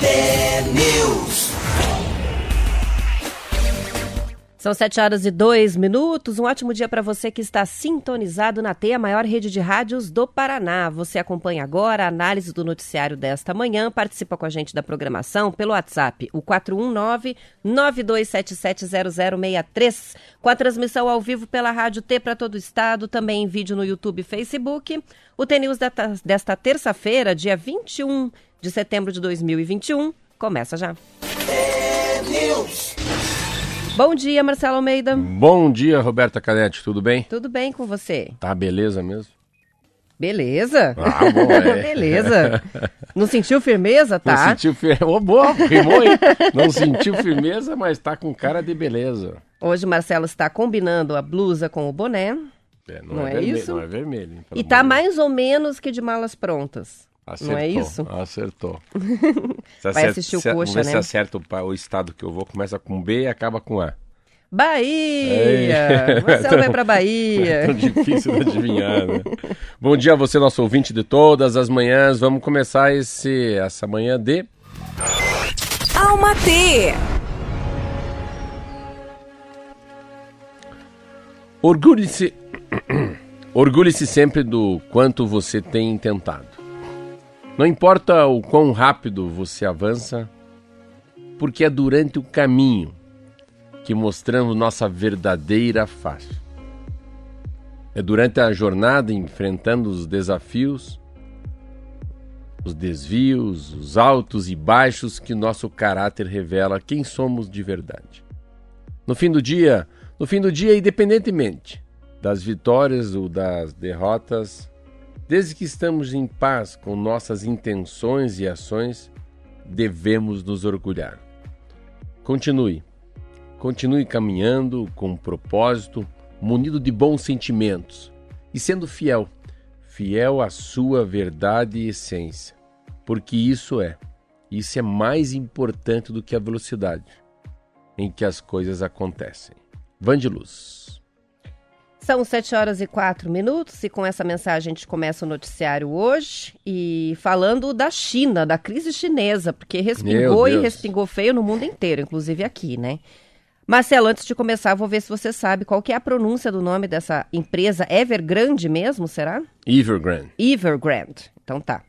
T-News. São 7 horas e 2 minutos. Um ótimo dia para você que está sintonizado na T, a maior rede de rádios do Paraná. Você acompanha agora a análise do noticiário desta manhã. Participa com a gente da programação pelo WhatsApp, o 419-92770063. Com a transmissão ao vivo pela Rádio T para todo o estado, também em vídeo no YouTube e Facebook. O T-News desta terça-feira, dia 21 de setembro de 2021, começa já. Bom dia, Marcelo Almeida. Bom dia, Roberta Canetti, tudo bem? Tudo bem com você? Tá beleza mesmo? Beleza. Ah, bom, é. Beleza. Não sentiu firmeza, tá? Não sentiu firmeza. Oh, boa, rimou, hein? Não sentiu firmeza, mas tá com cara de beleza. Hoje o Marcelo está combinando a blusa com o boné. É, não, Não é, é vermelho, isso? Não é vermelho. E tá mais ou menos que de malas prontas. Acertou, Não é isso? Acertou. Vai assistir o se, Coxa, vamos né? se acerta o, o estado que eu vou. Começa com B e acaba com A. Bahia! Ei. Marcelo vai pra É Bahia. tão difícil de adivinhar, né? Bom dia a você, nosso ouvinte de todas as manhãs. Vamos começar esse, essa manhã de... Alma T. Orgulhe-se... Orgulhe-se sempre do quanto você tem tentado. Não importa o quão rápido você avança, porque é durante o caminho que mostramos nossa verdadeira face. É durante a jornada enfrentando os desafios, os desvios, os altos e baixos que nosso caráter revela quem somos de verdade. No fim do dia, no fim do dia, independentemente das vitórias ou das derrotas, desde que estamos em paz com nossas intenções e ações, devemos nos orgulhar. Continue. Continue caminhando com um propósito, munido de bons sentimentos e sendo fiel, fiel à sua verdade e essência, porque isso é, isso é mais importante do que a velocidade em que as coisas acontecem. Van de luz. São 7 horas e 4 minutos e com essa mensagem a gente começa o noticiário hoje e falando da China, da crise chinesa, porque respingou e respingou feio no mundo inteiro, inclusive aqui, né? Marcelo, antes de começar, vou ver se você sabe qual que é a pronúncia do nome dessa empresa Evergrande mesmo, será? Evergrande. Evergrande. Então tá.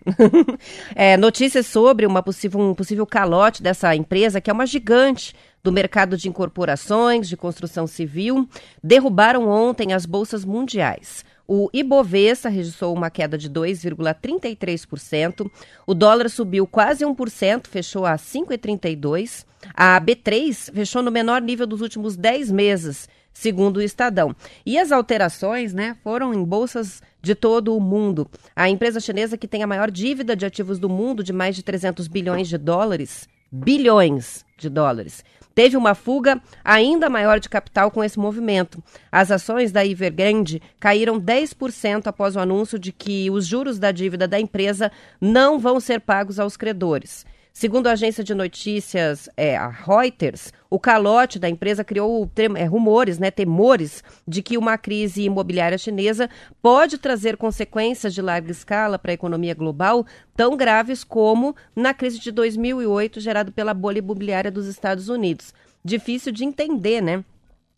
é, notícias sobre uma possível, um possível calote dessa empresa, que é uma gigante do mercado de incorporações, de construção civil, derrubaram ontem as bolsas mundiais. O Ibovespa registrou uma queda de 2,33%, o dólar subiu quase 1%, fechou a 5,32%, a B3 fechou no menor nível dos últimos 10 meses, segundo o Estadão. E as alterações né, foram em bolsas de todo o mundo. A empresa chinesa que tem a maior dívida de ativos do mundo, de mais de 300 bilhões de dólares, bilhões de dólares, teve uma fuga ainda maior de capital com esse movimento. As ações da Evergrande caíram 10% após o anúncio de que os juros da dívida da empresa não vão ser pagos aos credores. Segundo a agência de notícias é, a Reuters, o calote da empresa criou é, rumores, né, temores de que uma crise imobiliária chinesa pode trazer consequências de larga escala para a economia global, tão graves como na crise de 2008 gerada pela bolha imobiliária dos Estados Unidos. Difícil de entender, né?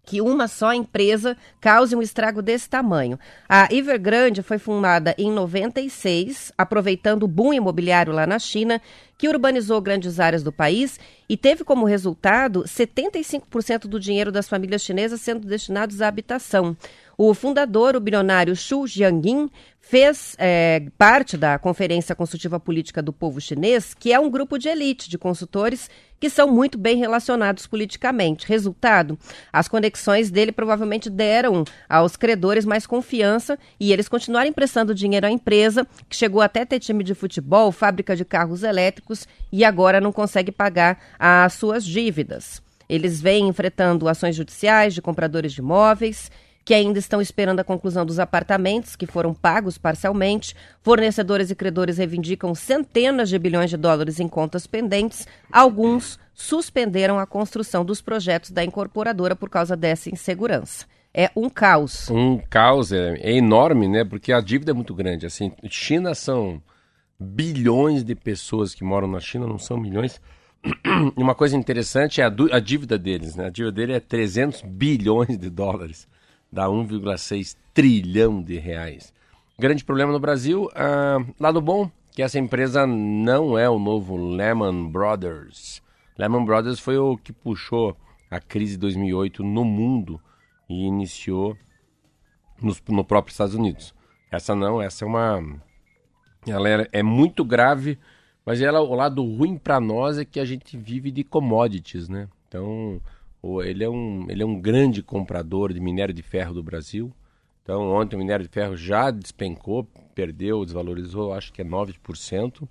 Que uma só empresa cause um estrago desse tamanho. A Evergrande foi fundada em 96, aproveitando o boom imobiliário lá na China, que urbanizou grandes áreas do país e teve como resultado 75% do dinheiro das famílias chinesas sendo destinados à habitação. O fundador, o bilionário Xu Jiangin, fez é, parte da Conferência Consultiva Política do Povo Chinês, que é um grupo de elite de consultores que são muito bem relacionados politicamente. Resultado, as conexões dele provavelmente deram aos credores mais confiança e eles continuaram emprestando dinheiro à empresa, que chegou até ter time de futebol, fábrica de carros elétricos e agora não consegue pagar as suas dívidas. Eles vêm enfrentando ações judiciais de compradores de imóveis que ainda estão esperando a conclusão dos apartamentos que foram pagos parcialmente. Fornecedores e credores reivindicam centenas de bilhões de dólares em contas pendentes. Alguns suspenderam a construção dos projetos da incorporadora por causa dessa insegurança. É um caos. Um caos é, é enorme, né? Porque a dívida é muito grande. Assim, China são bilhões de pessoas que moram na China, não são milhões. E uma coisa interessante é a, a dívida deles, né? A dívida dele é 300 bilhões de dólares dá 1,6 trilhão de reais. Grande problema no Brasil, ah, lado bom, que essa empresa não é o novo Lehman Brothers. Lehman Brothers foi o que puxou a crise de 2008 no mundo e iniciou nos, no próprio Estados Unidos. Essa não, essa é uma... Ela é, é muito grave, mas ela, o lado ruim para nós é que a gente vive de commodities, né? Então, ele é, um, ele é um grande comprador de minério de ferro do Brasil. Então, ontem o minério de ferro já despencou, perdeu, desvalorizou, acho que é 9%,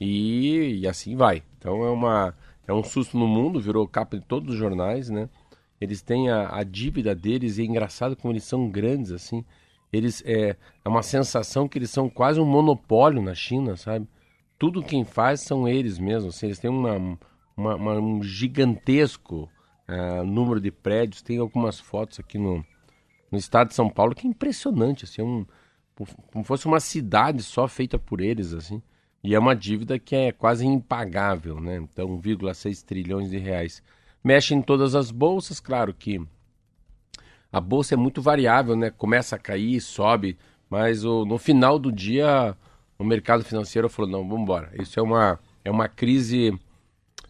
e, e assim vai. Então, é, uma, é um susto no mundo, virou capa de todos os jornais, né? Eles têm a, a dívida deles, e é engraçado como eles são grandes, assim. Eles, é, é uma sensação que eles são quase um monopólio na China, sabe? Tudo quem faz são eles mesmos, assim, eles têm uma, uma, uma um gigantesco uh, número de prédios. Tem algumas fotos aqui no, no estado de São Paulo que é impressionante, assim, um, como fosse uma cidade só feita por eles, assim. E é uma dívida que é quase impagável, né? Então, 1,6 trilhões de reais. Mexe em todas as bolsas, claro que a bolsa é muito variável, né? Começa a cair, sobe, mas o, no final do dia o mercado financeiro falou, não, vamos embora. Isso é uma, é uma crise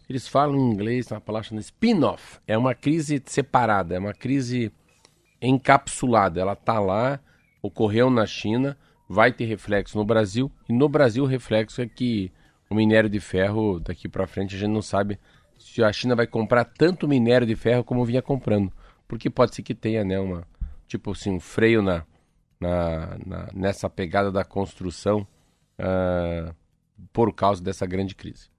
eles falam em inglês, uma palavra spin-off. É uma crise separada, é uma crise encapsulada. Ela está lá, ocorreu na China, vai ter reflexo no Brasil. E no Brasil o reflexo é que o minério de ferro, daqui para frente, a gente não sabe se a China vai comprar tanto minério de ferro como vinha comprando. Porque pode ser que tenha, né, uma, tipo assim, um freio na, na, na nessa pegada da construção uh, por causa dessa grande crise.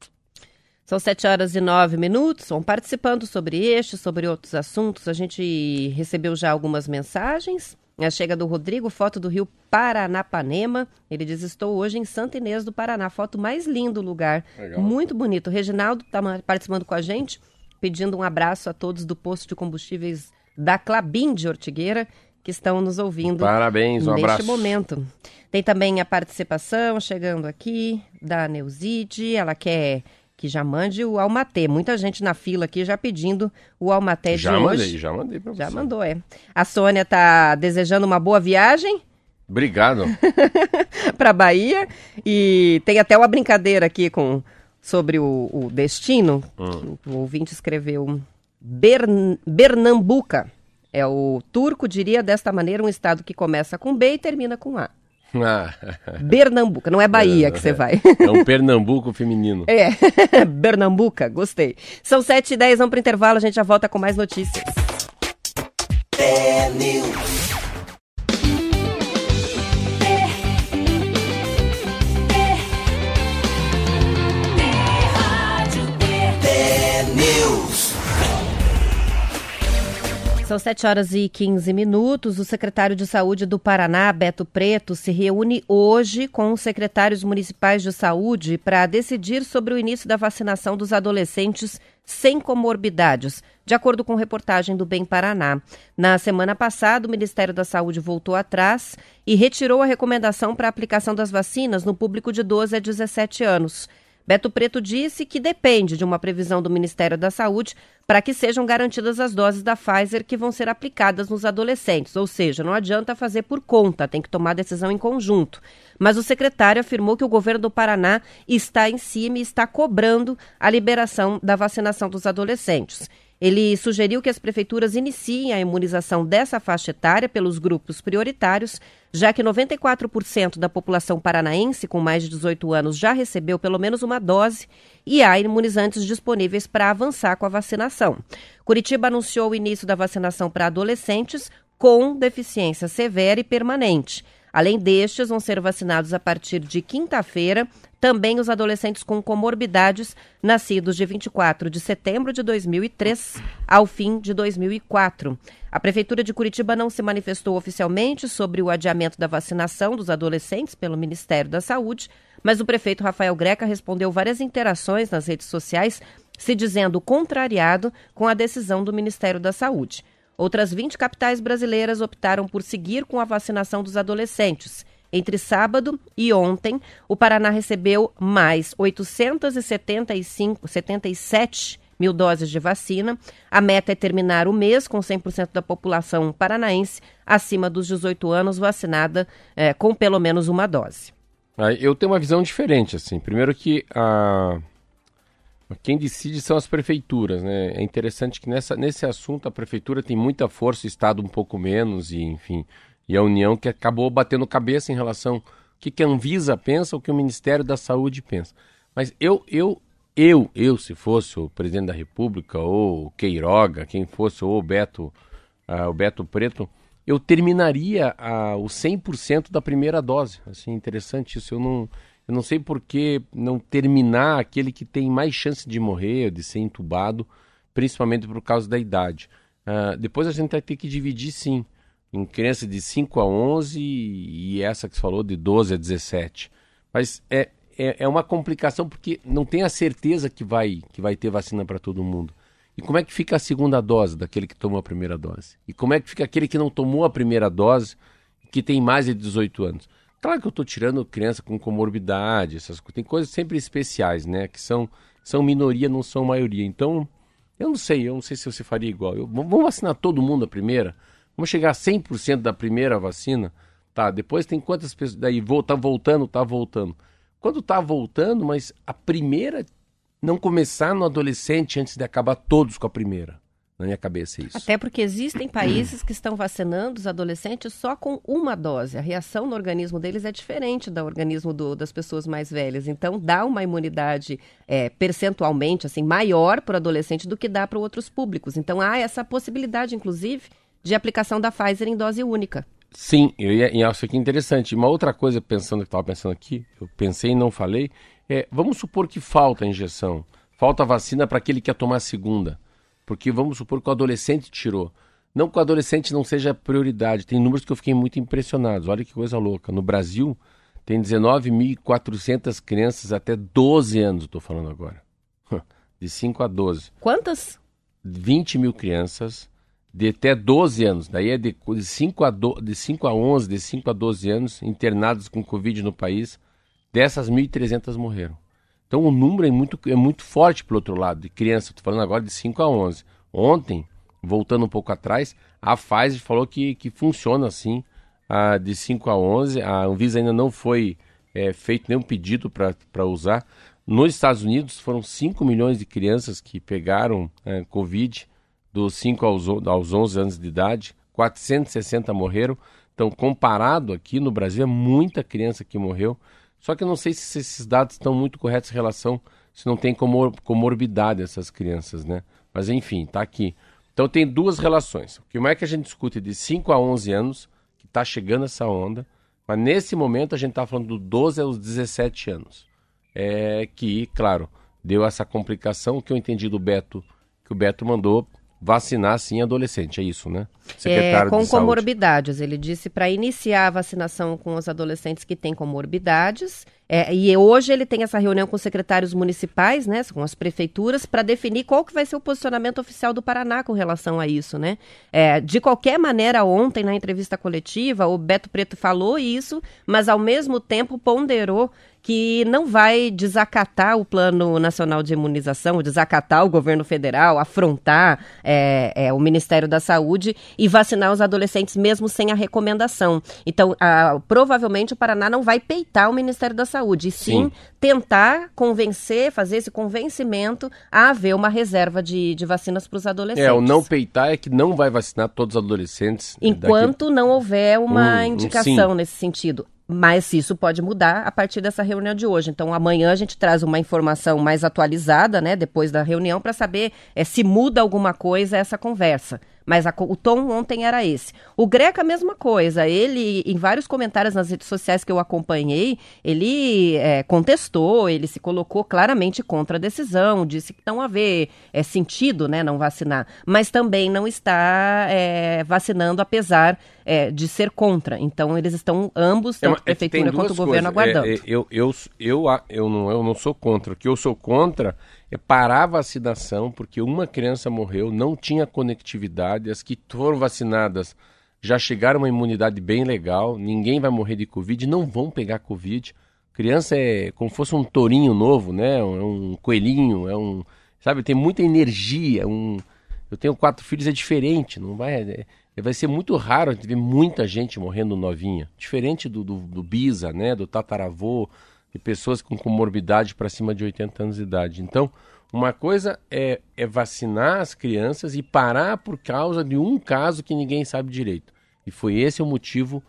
São sete horas e nove minutos. Vão participando sobre este, sobre outros assuntos. A gente recebeu já algumas mensagens. A chega do Rodrigo, foto do rio Paranapanema. Ele diz: Estou hoje em Santa Inês do Paraná. Foto mais linda do lugar. Legal. Muito bonito. O Reginaldo está participando com a gente, pedindo um abraço a todos do posto de combustíveis da Clabim de Ortigueira que estão nos ouvindo. Parabéns, um neste abraço. momento. Tem também a participação chegando aqui da Neuzide. Ela quer que já mande o Almatê. Muita gente na fila aqui já pedindo o Almaté já de mandei, hoje. Já mandei, já mandei Já mandou, é. A Sônia tá desejando uma boa viagem. Obrigado. para Bahia e tem até uma brincadeira aqui com sobre o, o destino. Hum. O ouvinte escreveu Bern, Bernambuca. É o turco diria desta maneira um estado que começa com B e termina com A. Ah. Bernambuca, não é Bahia que você vai. É um Pernambuco feminino. É, Bernambuca, gostei. São 7 e 10, vamos para o intervalo, a gente já volta com mais notícias. São 7 horas e 15 minutos. O secretário de Saúde do Paraná, Beto Preto, se reúne hoje com os secretários municipais de saúde para decidir sobre o início da vacinação dos adolescentes sem comorbidades, de acordo com reportagem do Bem Paraná. Na semana passada, o Ministério da Saúde voltou atrás e retirou a recomendação para a aplicação das vacinas no público de 12 a 17 anos. Beto Preto disse que depende de uma previsão do Ministério da Saúde para que sejam garantidas as doses da Pfizer que vão ser aplicadas nos adolescentes. Ou seja, não adianta fazer por conta, tem que tomar decisão em conjunto. Mas o secretário afirmou que o governo do Paraná está em cima e está cobrando a liberação da vacinação dos adolescentes. Ele sugeriu que as prefeituras iniciem a imunização dessa faixa etária pelos grupos prioritários, já que 94% da população paranaense com mais de 18 anos já recebeu pelo menos uma dose e há imunizantes disponíveis para avançar com a vacinação. Curitiba anunciou o início da vacinação para adolescentes com deficiência severa e permanente. Além destes, vão ser vacinados a partir de quinta-feira também os adolescentes com comorbidades nascidos de 24 de setembro de 2003 ao fim de 2004. A Prefeitura de Curitiba não se manifestou oficialmente sobre o adiamento da vacinação dos adolescentes pelo Ministério da Saúde, mas o prefeito Rafael Greca respondeu várias interações nas redes sociais, se dizendo contrariado com a decisão do Ministério da Saúde. Outras 20 capitais brasileiras optaram por seguir com a vacinação dos adolescentes. Entre sábado e ontem, o Paraná recebeu mais 875, 77 mil doses de vacina. A meta é terminar o mês com 100% da população paranaense acima dos 18 anos vacinada é, com pelo menos uma dose. Eu tenho uma visão diferente, assim. Primeiro que a, quem decide são as prefeituras, né? É interessante que nessa, nesse assunto a prefeitura tem muita força, o Estado um pouco menos, e enfim, e a União que acabou batendo cabeça em relação ao que, que a Anvisa pensa, o que o Ministério da Saúde pensa. Mas eu, eu, eu, eu, se fosse o presidente da República, ou o Queiroga, quem fosse, ou o Beto, uh, o Beto Preto, eu terminaria uh, o 100% da primeira dose. Assim, interessante isso. Eu não eu não sei por que não terminar aquele que tem mais chance de morrer, de ser entubado, principalmente por causa da idade. Uh, depois a gente vai ter que dividir, sim, em crianças de 5 a 11 e essa que você falou de 12 a 17. Mas é, é, é uma complicação porque não tem a certeza que vai, que vai ter vacina para todo mundo. E como é que fica a segunda dose daquele que tomou a primeira dose? E como é que fica aquele que não tomou a primeira dose, que tem mais de 18 anos? Claro que eu estou tirando criança com comorbidade, essas tem coisas sempre especiais, né? Que são, são minoria, não são maioria. Então, eu não sei, eu não sei se você faria igual. Eu, vamos vacinar todo mundo a primeira? Vamos chegar a 100% da primeira vacina? Tá, depois tem quantas pessoas. Daí tá voltando, tá voltando. Quando tá voltando, mas a primeira não começar no adolescente antes de acabar todos com a primeira na minha cabeça isso. Até porque existem países que estão vacinando os adolescentes só com uma dose. A reação no organismo deles é diferente do organismo do, das pessoas mais velhas. Então, dá uma imunidade é, percentualmente assim maior para o adolescente do que dá para outros públicos. Então, há essa possibilidade, inclusive, de aplicação da Pfizer em dose única. Sim, eu ia, e acho que é interessante. Uma outra coisa, pensando que estava pensando aqui, eu pensei e não falei, é, vamos supor que falta a injeção, falta a vacina para aquele que quer tomar a segunda. Porque vamos supor que o adolescente tirou. Não que o adolescente não seja prioridade. Tem números que eu fiquei muito impressionado. Olha que coisa louca. No Brasil, tem 19.400 crianças até 12 anos, estou falando agora. De 5 a 12. Quantas? 20 mil crianças de até 12 anos. Daí é de, de, 5 a do, de 5 a 11, de 5 a 12 anos, internados com Covid no país. Dessas, 1.300 morreram. Então o número é muito, é muito forte pelo outro lado, de criança. Estou falando agora de 5 a 11. Ontem, voltando um pouco atrás, a Pfizer falou que, que funciona assim, de 5 a 11. A Anvisa ainda não foi é, feito nenhum pedido para usar. Nos Estados Unidos foram 5 milhões de crianças que pegaram é, Covid dos 5 aos, aos 11 anos de idade. 460 morreram. Então, comparado aqui no Brasil, é muita criança que morreu. Só que eu não sei se esses dados estão muito corretos em relação se não tem comor comorbidade essas crianças, né? Mas enfim, tá aqui. Então tem duas relações. Como é que a gente discute de 5 a 11 anos, que está chegando essa onda, mas nesse momento a gente está falando do 12 aos 17 anos. É que, claro, deu essa complicação que eu entendi do Beto, que o Beto mandou vacinar sim adolescente, é isso, né? Secretário é, com comorbidades. Ele disse para iniciar a vacinação com os adolescentes que têm comorbidades. É, e hoje ele tem essa reunião com os secretários municipais, né, com as prefeituras, para definir qual que vai ser o posicionamento oficial do Paraná com relação a isso, né? É, de qualquer maneira, ontem na entrevista coletiva, o Beto Preto falou isso, mas ao mesmo tempo ponderou que não vai desacatar o Plano Nacional de Imunização, desacatar o governo federal, afrontar é, é, o Ministério da Saúde e vacinar os adolescentes mesmo sem a recomendação. Então, a, provavelmente o Paraná não vai peitar o Ministério da Saúde, e sim, sim. tentar convencer, fazer esse convencimento a haver uma reserva de, de vacinas para os adolescentes. É, o não peitar é que não vai vacinar todos os adolescentes. Enquanto daqui... não houver uma hum, indicação nesse sentido. Mas isso pode mudar a partir dessa reunião de hoje. Então, amanhã a gente traz uma informação mais atualizada, né, depois da reunião, para saber é, se muda alguma coisa essa conversa. Mas a, o tom ontem era esse. O Greca, a mesma coisa. Ele, em vários comentários nas redes sociais que eu acompanhei, ele é, contestou, ele se colocou claramente contra a decisão, disse que não haver é, sentido né, não vacinar, mas também não está é, vacinando, apesar é, de ser contra. Então, eles estão ambos, tanto a prefeitura quanto o governo, coisas. aguardando. É, é, eu, eu, eu, eu, não, eu não sou contra. O que eu sou contra é parar a vacinação, porque uma criança morreu, não tinha conectividade, as que foram vacinadas já chegaram a uma imunidade bem legal, ninguém vai morrer de Covid, não vão pegar Covid. Criança é como se fosse um tourinho novo, né? É um coelhinho, é um. Sabe, tem muita energia. Um... Eu tenho quatro filhos, é diferente, não vai. É... Vai ser muito raro ver muita gente morrendo novinha. Diferente do, do, do Bisa, né? Do tataravô, de pessoas com comorbidade para cima de 80 anos de idade. Então, uma coisa é, é, vacinar as crianças e parar por causa de um caso que ninguém sabe direito. E foi esse o motivo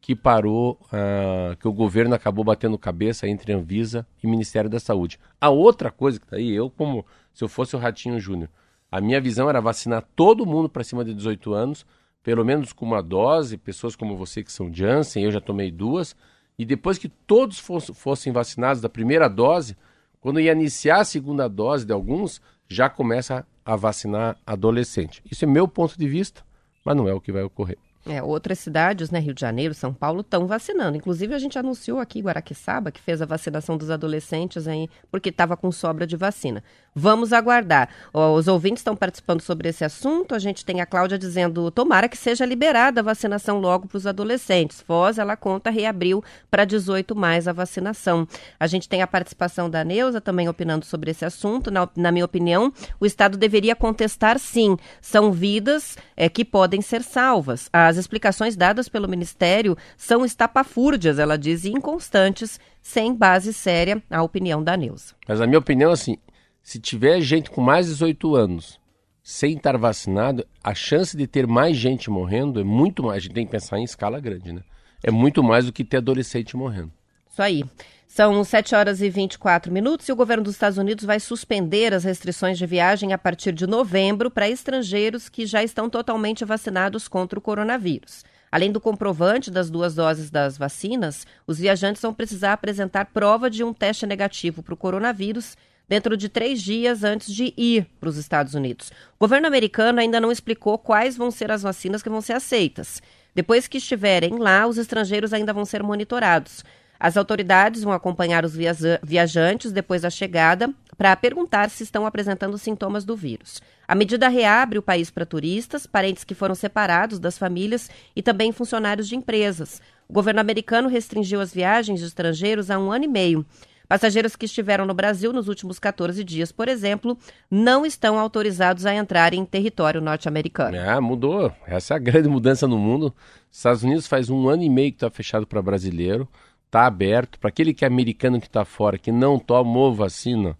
que parou, uh, que o governo acabou batendo cabeça entre Anvisa e Ministério da Saúde. A outra coisa que está aí, eu como se eu fosse o Ratinho Júnior, a minha visão era vacinar todo mundo para cima de 18 anos, pelo menos com uma dose, pessoas como você que são Janssen, eu já tomei duas, e depois que todos fossem vacinados da primeira dose, quando ia iniciar a segunda dose de alguns, já começa a vacinar adolescente. Isso é meu ponto de vista, mas não é o que vai ocorrer. É, outras cidades, né, Rio de Janeiro, São Paulo, estão vacinando. Inclusive, a gente anunciou aqui Guaraqueçaba, que fez a vacinação dos adolescentes aí, porque estava com sobra de vacina. Vamos aguardar. Os ouvintes estão participando sobre esse assunto. A gente tem a Cláudia dizendo: tomara que seja liberada a vacinação logo para os adolescentes. Foz, ela conta, reabriu para 18 mais a vacinação. A gente tem a participação da Neuza também opinando sobre esse assunto. Na, na minha opinião, o Estado deveria contestar sim. São vidas é, que podem ser salvas. As explicações dadas pelo Ministério são estapafúrdias, ela diz, e inconstantes, sem base séria, a opinião da Neuza. Mas a minha opinião, assim, se tiver gente com mais de 18 anos sem estar vacinado, a chance de ter mais gente morrendo é muito mais. A gente tem que pensar em escala grande, né? É muito mais do que ter adolescente morrendo. Isso aí. São 7 horas e 24 minutos e o governo dos Estados Unidos vai suspender as restrições de viagem a partir de novembro para estrangeiros que já estão totalmente vacinados contra o coronavírus. Além do comprovante das duas doses das vacinas, os viajantes vão precisar apresentar prova de um teste negativo para o coronavírus dentro de três dias antes de ir para os Estados Unidos. O governo americano ainda não explicou quais vão ser as vacinas que vão ser aceitas. Depois que estiverem lá, os estrangeiros ainda vão ser monitorados. As autoridades vão acompanhar os viajantes depois da chegada para perguntar se estão apresentando sintomas do vírus. A medida reabre o país para turistas, parentes que foram separados das famílias e também funcionários de empresas. O governo americano restringiu as viagens de estrangeiros há um ano e meio. Passageiros que estiveram no Brasil nos últimos 14 dias, por exemplo, não estão autorizados a entrar em território norte-americano. Ah, mudou. Essa é a grande mudança no mundo. Os Estados Unidos faz um ano e meio que está fechado para brasileiro, está aberto. Para aquele que é americano que está fora, que não tomou vacina,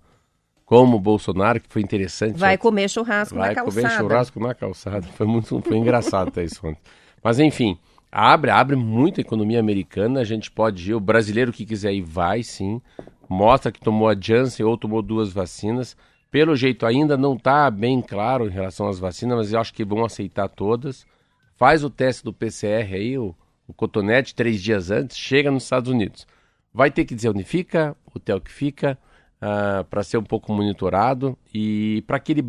como o Bolsonaro, que foi interessante. Vai comer churrasco vai na calçada. Vai comer churrasco na calçada. Foi muito foi engraçado até isso ontem. Mas enfim, abre, abre muito a economia americana. A gente pode ir, o brasileiro que quiser ir vai sim mostra que tomou a Janssen ou tomou duas vacinas. Pelo jeito ainda não está bem claro em relação às vacinas, mas eu acho que vão aceitar todas. Faz o teste do PCR aí, o, o cotonete, três dias antes, chega nos Estados Unidos. Vai ter que dizer onde fica, hotel que fica, uh, ah, para ser um pouco monitorado. E para aquele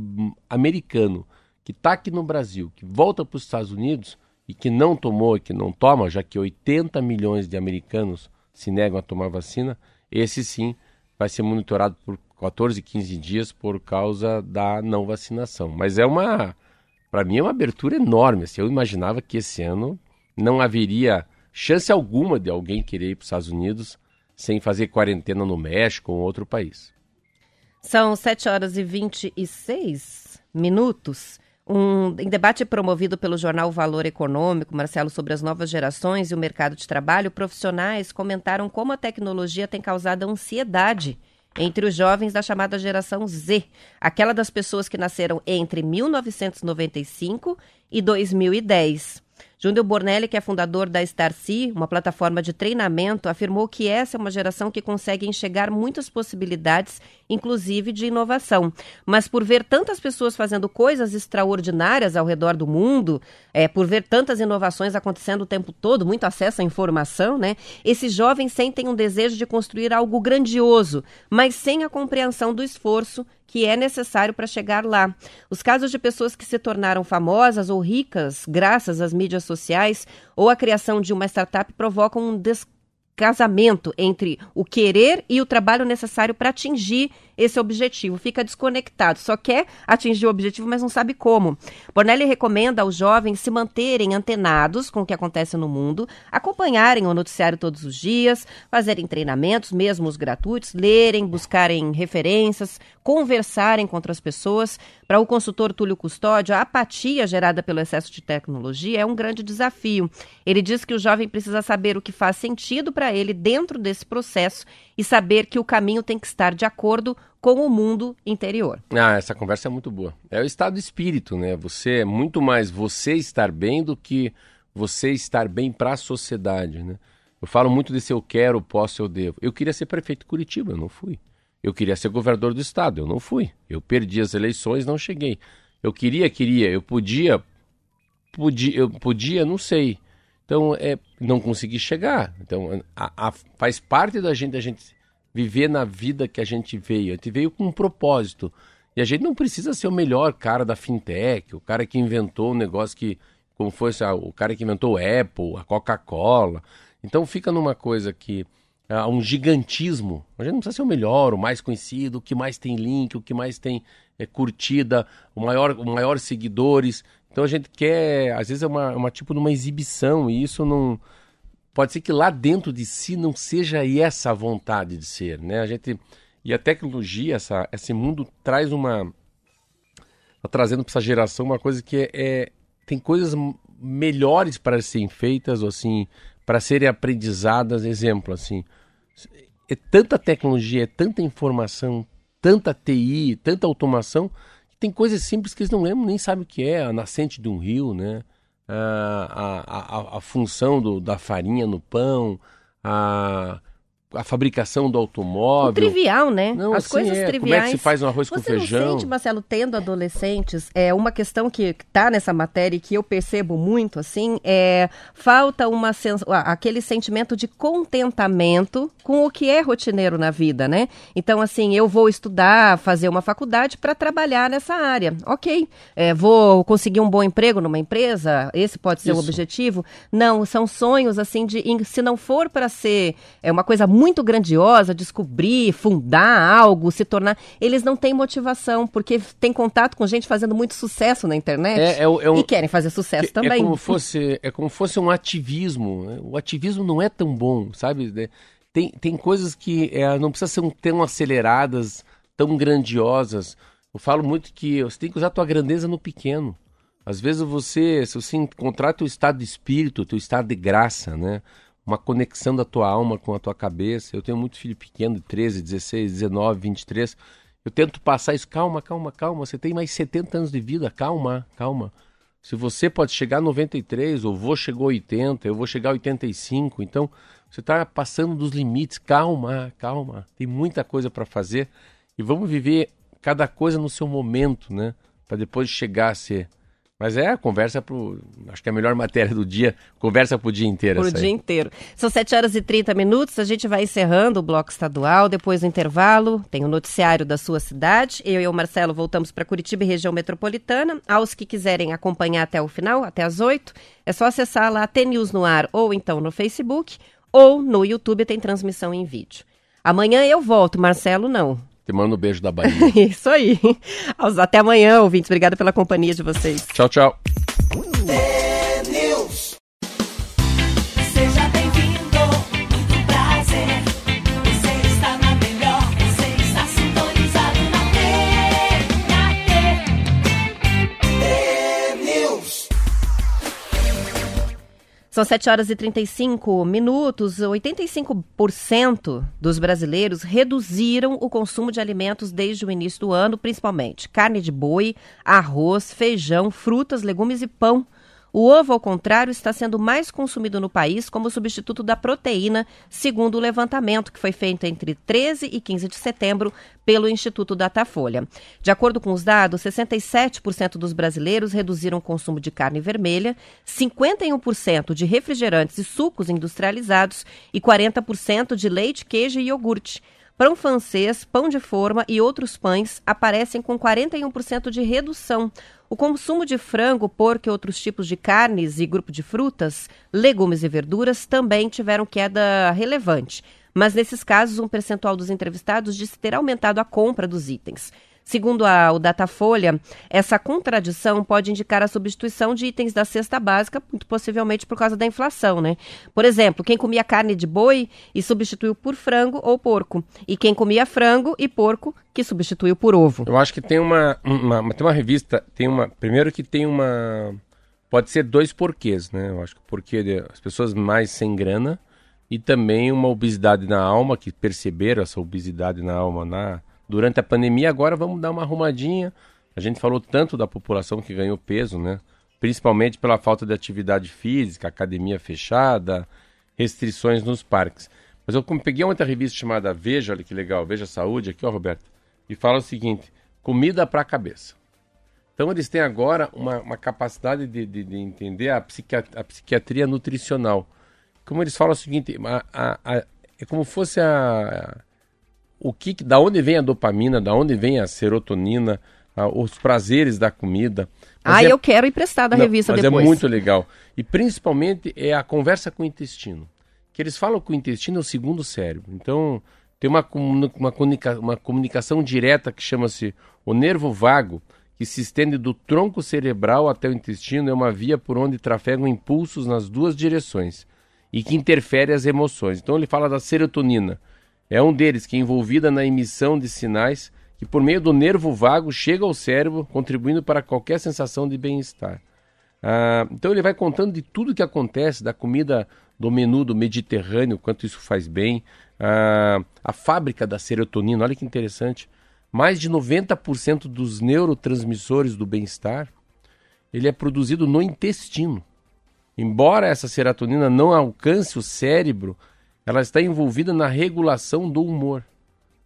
americano que está aqui no Brasil, que volta para os Estados Unidos e que não tomou e que não toma, já que 80 milhões de americanos se negam a tomar vacina, esse sim vai ser monitorado por 14, 15 dias por causa da não vacinação. Mas é uma, para mim, é uma abertura enorme. Assim, eu imaginava que esse ano não haveria chance alguma de alguém querer ir para os Estados Unidos sem fazer quarentena no México ou outro país. São 7 horas e 26 minutos. Um, em debate promovido pelo jornal Valor Econômico, Marcelo, sobre as novas gerações e o mercado de trabalho, profissionais comentaram como a tecnologia tem causado ansiedade entre os jovens da chamada geração Z, aquela das pessoas que nasceram entre 1995 e 2010. Júnior Bornelli, que é fundador da Starcy, uma plataforma de treinamento, afirmou que essa é uma geração que consegue enxergar muitas possibilidades, inclusive de inovação. Mas por ver tantas pessoas fazendo coisas extraordinárias ao redor do mundo, é, por ver tantas inovações acontecendo o tempo todo, muito acesso à informação, né? Esses jovens sentem um desejo de construir algo grandioso, mas sem a compreensão do esforço que é necessário para chegar lá. Os casos de pessoas que se tornaram famosas ou ricas graças às mídias sociais ou à criação de uma startup provocam um descasamento entre o querer e o trabalho necessário para atingir esse objetivo, fica desconectado, só quer atingir o objetivo, mas não sabe como. Bornelli recomenda aos jovens se manterem antenados com o que acontece no mundo, acompanharem o noticiário todos os dias, fazerem treinamentos, mesmo os gratuitos, lerem, buscarem referências, conversarem com outras pessoas. Para o consultor Túlio Custódio, a apatia gerada pelo excesso de tecnologia é um grande desafio. Ele diz que o jovem precisa saber o que faz sentido para ele dentro desse processo e saber que o caminho tem que estar de acordo com o mundo interior. Ah, essa conversa é muito boa. É o estado de espírito, né? Você é muito mais você estar bem do que você estar bem para a sociedade, né? Eu falo muito desse eu quero, posso, eu devo. Eu queria ser prefeito de Curitiba, eu não fui. Eu queria ser governador do estado, eu não fui. Eu perdi as eleições, não cheguei. Eu queria, queria, eu podia, podia, eu podia, não sei. Então, é, não consegui chegar. Então, a, a, faz parte da gente a gente viver na vida que a gente veio. A gente veio com um propósito. E a gente não precisa ser o melhor cara da fintech, o cara que inventou um negócio que, como fosse ah, o cara que inventou o Apple, a Coca-Cola. Então fica numa coisa que há um gigantismo. A gente não precisa ser o melhor, o mais conhecido, o que mais tem link, o que mais tem é, curtida, o maior, o maior seguidores. Então a gente quer, às vezes é uma, uma tipo de uma exibição e isso não pode ser que lá dentro de si não seja essa vontade de ser, né? A gente e a tecnologia, essa, esse mundo traz uma tá trazendo para essa geração uma coisa que é, é tem coisas melhores para serem feitas ou assim para serem aprendizadas, exemplo assim. É tanta tecnologia, é tanta informação, tanta TI, tanta automação tem coisas simples que eles não lembram, nem sabem o que é, a nascente de um rio, né? A, a, a, a função do, da farinha no pão, a, a fabricação do automóvel. O trivial, né? Não, As assim coisas é. triviais. Como é que se faz um arroz Você com feijão? não sente, Marcelo, tendo adolescentes, é uma questão que está nessa matéria e que eu percebo muito, assim, é falta uma sens... aquele sentimento de contentamento com o que é rotineiro na vida, né? Então, assim, eu vou estudar, fazer uma faculdade para trabalhar nessa área. Ok, é, vou conseguir um bom emprego numa empresa, esse pode ser o Isso. objetivo? Não, são sonhos, assim, de se não for para ser é uma coisa muito grandiosa, descobrir, fundar algo, se tornar. Eles não têm motivação, porque tem contato com gente fazendo muito sucesso na internet É- é o- é um- e querem fazer sucesso Que também. É como fosse, é como fosse um ativismo. né? O ativismo não é tão bom, sabe? Tem, tem coisas que é, não precisam ser tão aceleradas, tão grandiosas. Eu falo muito que você tem que usar a tua grandeza no pequeno. Às vezes você, se você encontrar teu estado de espírito, teu estado de graça, né? Uma conexão da tua alma com a tua cabeça. Eu tenho muito filho pequeno, de 13, 16, 19, 23. Eu tento passar isso, calma, calma, calma. Você tem mais 70 anos de vida, calma, calma. Se você pode chegar a 93, ou vou chegar a 80, eu vou chegar a 85, então você está passando dos limites. Calma, calma. Tem muita coisa para fazer e vamos viver cada coisa no seu momento, né? Para depois chegar a ser. Mas é a conversa pro. Acho que é a melhor matéria do dia. Conversa pro dia inteiro. Aí. dia inteiro. São 7 horas e 30 minutos, a gente vai encerrando o bloco estadual, depois do intervalo, tem o noticiário da sua cidade. Eu e o Marcelo voltamos para Curitiba e região metropolitana. Aos que quiserem acompanhar até o final, até as 8, é só acessar lá T News no ar ou então no Facebook ou no YouTube tem transmissão em vídeo. Amanhã eu volto, Marcelo não. Te mando um beijo da Bahia. Isso aí. Aos- Até amanhã, ouvintes. Obrigada pela companhia de vocês. tchau, tchau. São 7 horas e 35 minutos. 85% dos brasileiros reduziram o consumo de alimentos desde o início do ano, principalmente carne de boi, arroz, feijão, frutas, legumes e pão. O ovo, ao contrário, está sendo mais consumido no país como substituto da proteína, segundo o levantamento que foi feito entre 13 e 15 de setembro pelo Instituto Datafolha. De acordo com os dados, 67% dos brasileiros reduziram o consumo de carne vermelha, 51% de refrigerantes e sucos industrializados e 40% de leite, queijo e iogurte. Pão francês, pão de forma e outros pães aparecem com 41% de redução. O consumo de frango, porco e outros tipos de carnes e grupo de frutas, legumes e verduras também tiveram queda relevante. Mas nesses casos, um percentual dos entrevistados disse ter aumentado a compra dos itens. Segundo a, o Datafolha, essa contradição pode indicar a substituição de itens da cesta básica, muito possivelmente por causa da inflação, né? Por exemplo, quem comia carne de boi e substituiu por frango ou porco, e quem comia frango e porco que substituiu por ovo. Eu acho que tem uma, uma tem uma revista, tem uma, primeiro que tem uma pode ser dois porquês, né? Eu acho que porquê as pessoas mais sem grana e também uma obesidade na alma que perceberam essa obesidade na alma na durante a pandemia. Agora vamos dar uma arrumadinha. A gente falou tanto da população que ganhou peso, né? Principalmente pela falta de atividade física, academia fechada, restrições nos parques. Mas eu peguei uma outra revista chamada Veja, olha que legal, Veja Saúde, aqui, ó, Roberto, e fala o seguinte: comida para a cabeça. Então eles têm agora uma, uma capacidade de, de, de entender a psiquiatria, a psiquiatria, nutricional. Como eles falam o seguinte, a, a, a, é como fosse a, o que, da onde vem a dopamina, da onde vem a serotonina, a, os prazeres da comida. Mas ah, é, eu quero emprestar da não, revista mas depois. Mas é muito legal. E principalmente é a conversa com o intestino. Que eles falam que o intestino é o segundo cérebro. Então, tem uma, uma, comunica, uma comunicação direta que chama-se o nervo vago, que se estende do tronco cerebral até o intestino, é uma via por onde trafegam impulsos nas duas direções e que interfere as emoções. Então ele fala da serotonina, é um deles que é envolvida na emissão de sinais que, por meio do nervo vago, chega ao cérebro, contribuindo para qualquer sensação de bem-estar. Ah, então ele vai contando de tudo que acontece, da comida do menu do Mediterrâneo, quanto isso faz bem, ah, a fábrica da serotonina, olha que interessante. Mais de 90% dos neurotransmissores do bem-estar, ele é produzido no intestino. Embora essa serotonina não alcance o cérebro, ela está envolvida na regulação do humor.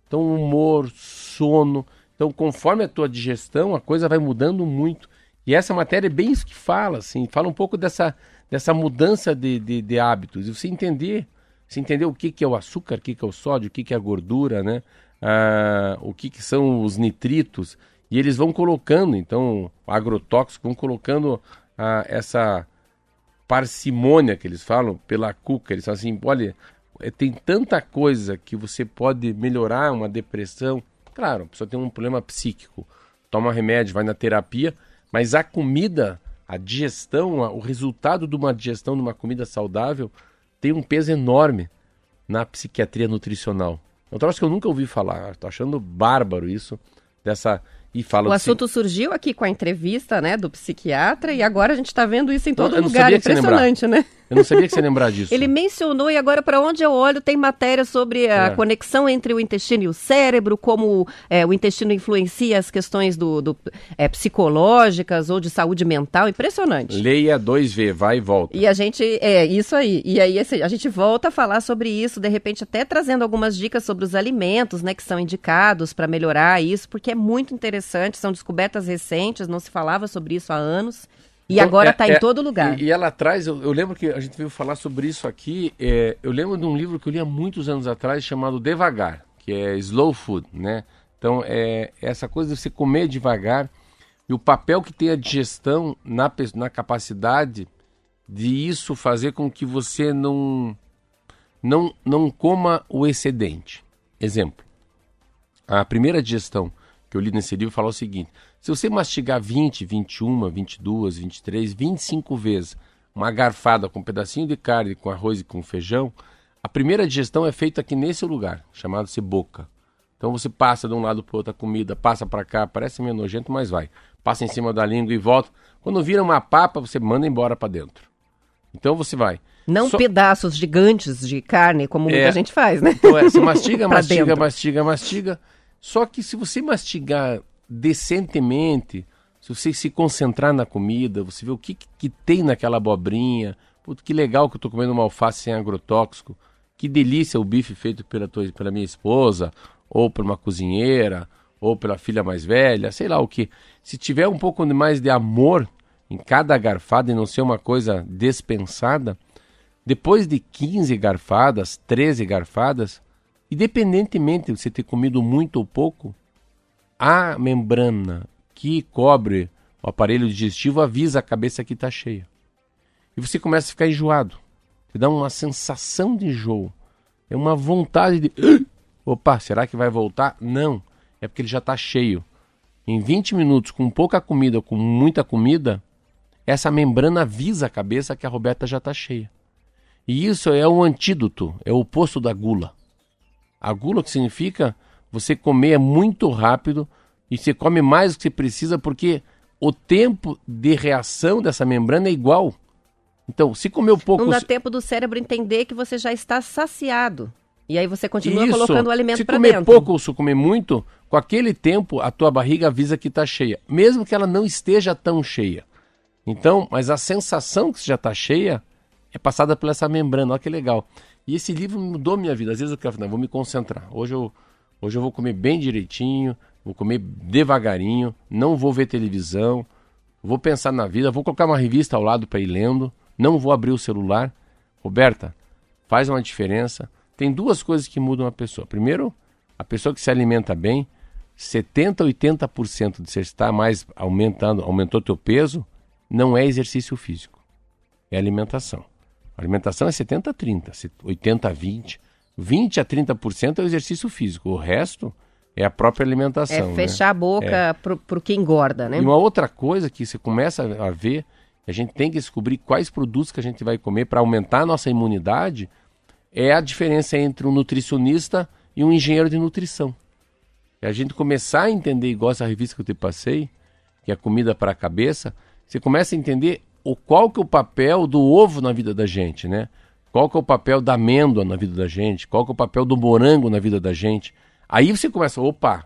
Então, humor, sono. Então, conforme a tua digestão, a coisa vai mudando muito. E essa matéria é bem isso que fala, assim, fala um pouco dessa, dessa mudança de, de, de hábitos. E você entender, você entender o que, que é o açúcar, o que, que é o sódio, o que, que é a gordura, né? Ah, o que, que são os nitritos. E eles vão colocando, então, agrotóxicos, vão colocando ah, essa parcimônia que eles falam pela cuca. Eles falam assim, olha, tem tanta coisa que você pode melhorar uma depressão. Claro, a pessoa tem um problema psíquico, toma remédio, vai na terapia, mas a comida, a digestão, o resultado de uma digestão de uma comida saudável tem um peso enorme na psiquiatria nutricional. É um troço que eu nunca ouvi falar, estou achando bárbaro isso, dessa e fala o assunto surgiu aqui com a entrevista né, do psiquiatra e agora a gente está vendo isso em todo eu, lugar. Impressionante, né? Eu não sabia que você ia lembrar disso. Ele mencionou e agora para onde eu olho tem matéria sobre a é. conexão entre o intestino e o cérebro, como é, o intestino influencia as questões do, do é, psicológicas ou de saúde mental. Impressionante. Leia 2V, vai e volta. E a gente, é isso aí. E aí a gente volta a falar sobre isso, de repente até trazendo algumas dicas sobre os alimentos, né, que são indicados para melhorar isso, porque é muito interessante, são descobertas recentes, não se falava sobre isso há anos. E então, agora está é, em é, todo lugar. E, e ela traz, eu, eu, lembro que a gente veio falar sobre isso aqui. É, eu lembro de um livro que eu li há muitos anos atrás chamado Devagar, que é Slow Food, né? Então é essa coisa de você comer devagar e o papel que tem a digestão na, na capacidade de isso fazer com que você não, não, não coma o excedente. Exemplo, a primeira digestão que eu li nesse livro fala o seguinte: se você mastigar 20, 21, 22, 23, 25 vezes uma garfada com um pedacinho de carne, com arroz e com feijão, a primeira digestão é feita aqui nesse lugar, chamado-se boca. Então você passa de um lado para outro a comida, passa para cá, parece meio nojento, mas vai. Passa em cima da língua e volta. Quando vira uma papa, você manda embora para dentro. Então você vai. Não pedaços gigantes de carne, como É. muita gente faz, né? Então é, você mastiga, mastiga, mastiga, mastiga. Só que se você mastigar decentemente, se você se concentrar na comida, você vê o que, que tem naquela abobrinha, que legal que eu tô comendo uma alface sem agrotóxico, que delícia o bife feito pela, tua, pela minha esposa, ou por uma cozinheira, ou pela filha mais velha, sei lá o que. Se tiver um pouco mais de amor em cada garfada e não ser uma coisa dispensada, depois de 15 garfadas, 13 garfadas, independentemente de você ter comido muito ou pouco, a membrana que cobre o aparelho digestivo avisa a cabeça que está cheia. E você começa a ficar enjoado. Te dá uma sensação de enjoo. É uma vontade de. Opa, será que vai voltar? Não. É porque ele já está cheio. Em 20 minutos, com pouca comida ou com muita comida, essa membrana avisa a cabeça que a Roberta já está cheia. E isso é um antídoto, é o oposto da gula. A gula que significa você comer muito rápido e você come mais do que você precisa porque o tempo de reação dessa membrana é igual. Então, se comeu pouco... Não dá tempo do cérebro entender que você já está saciado. E aí você continua Isso. colocando o alimento Se para comer dentro. pouco ou se comer muito, com aquele tempo a tua barriga avisa que está cheia, mesmo que ela não esteja tão cheia. Então, mas a sensação que você já está cheia é passada por essa membrana. Olha que legal. E esse livro mudou minha vida. Às vezes eu quero, não, vou me concentrar. Hoje eu, hoje eu vou comer bem direitinho, vou comer devagarinho, não vou ver televisão, vou pensar na vida, vou colocar uma revista ao lado para ir lendo, não vou abrir o celular. Roberta, faz uma diferença. Tem duas coisas que mudam a pessoa. Primeiro, a pessoa que se alimenta bem, 70, 80% de você estar mais aumentando, aumentou teu peso, não é exercício físico. É alimentação. A alimentação é 70 30, 80 20. 20 a 30% é o exercício físico. O resto é a própria É alimentação. né? fechar a boca pro, pro que engorda, né? E uma outra coisa que você começa a ver, a gente tem que descobrir quais produtos que a gente vai comer para aumentar a nossa imunidade, é a diferença entre um nutricionista e um engenheiro de nutrição. É a gente começar a entender, igual essa revista que eu te passei, que é comida para a cabeça, você começa a entender o qual que é o papel do ovo na vida da gente, né? Qual que é o papel da amêndoa na vida da gente? Qual que é o papel do morango na vida da gente? Aí você começa, opa,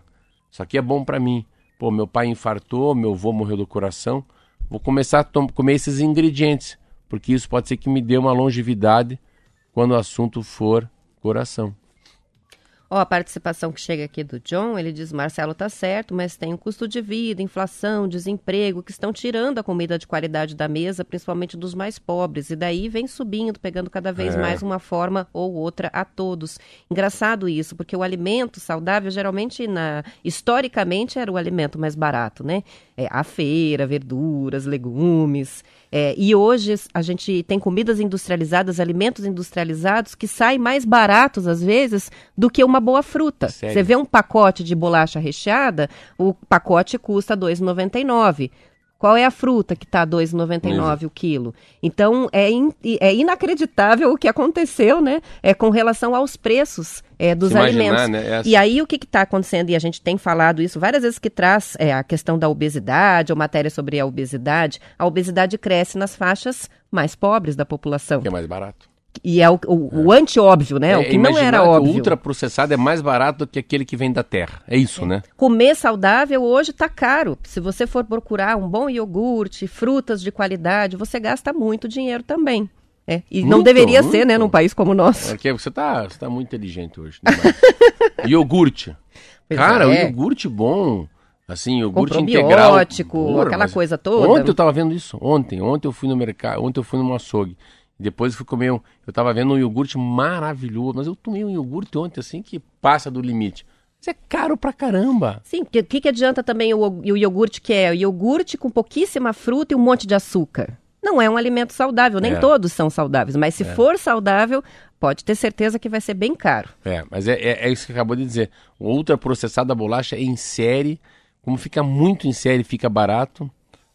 isso aqui é bom para mim. Pô, meu pai infartou, meu avô morreu do coração. Vou começar a comer esses ingredientes, porque isso pode ser que me dê uma longevidade quando o assunto for coração. Ó, a participação que chega aqui do John, ele diz, Marcelo tá certo, mas tem o custo de vida, inflação, desemprego, que estão tirando a comida de qualidade da mesa, principalmente dos mais pobres, e daí vem subindo, pegando cada vez É. mais uma forma ou outra a todos. Engraçado isso, porque o alimento saudável, geralmente, na historicamente, era o alimento mais barato, né? É, a feira, verduras, legumes, é, e hoje a gente tem comidas industrializadas, alimentos industrializados que saem mais baratos às vezes do que uma boa fruta. Sério? Você vê um pacote de bolacha recheada, o pacote custa R$ 2,99. Qual é a fruta que está R$ 2,99 o quilo? Então, é, in- é inacreditável o que aconteceu, né? É, com relação aos preços é, dos imaginar, alimentos. né? Essa- E aí, o que está acontecendo? E a gente tem falado isso várias vezes que traz é, a questão da obesidade, ou matéria sobre a obesidade. A obesidade cresce nas faixas mais pobres da população. Que é mais barato. E é o, o, o anti-óbvio, né? o que não era que óbvio. O ultraprocessado é mais barato do que aquele que vem da terra. É isso, né? Comer saudável hoje está caro. Se você for procurar um bom iogurte, frutas de qualidade, você gasta muito dinheiro também. É, E não Muito, deveria ser, muito. né, num país como o nosso. Porque você tá, você tá muito inteligente hoje. demais. iogurte. Pois Cara, o é. iogurte bom. Assim, iogurte integral. Porra, aquela mas coisa toda. Ontem eu tava vendo isso. Ontem. Ontem eu fui no mercado. Ontem eu fui num açougue. Depois eu fui comer um. Eu tava vendo um iogurte maravilhoso. Mas eu tomei um iogurte ontem, assim, que passa do limite. Isso é caro pra caramba. Sim, porque o que, que adianta também o, o iogurte que é? O iogurte com pouquíssima fruta e um monte de açúcar. Não é um alimento saudável, nem É. todos são saudáveis, mas se for saudável, pode ter certeza que vai ser bem caro. É, mas é, é, é isso que acabou de dizer. O ultraprocessado da bolacha é em série. Como fica muito em série, fica barato.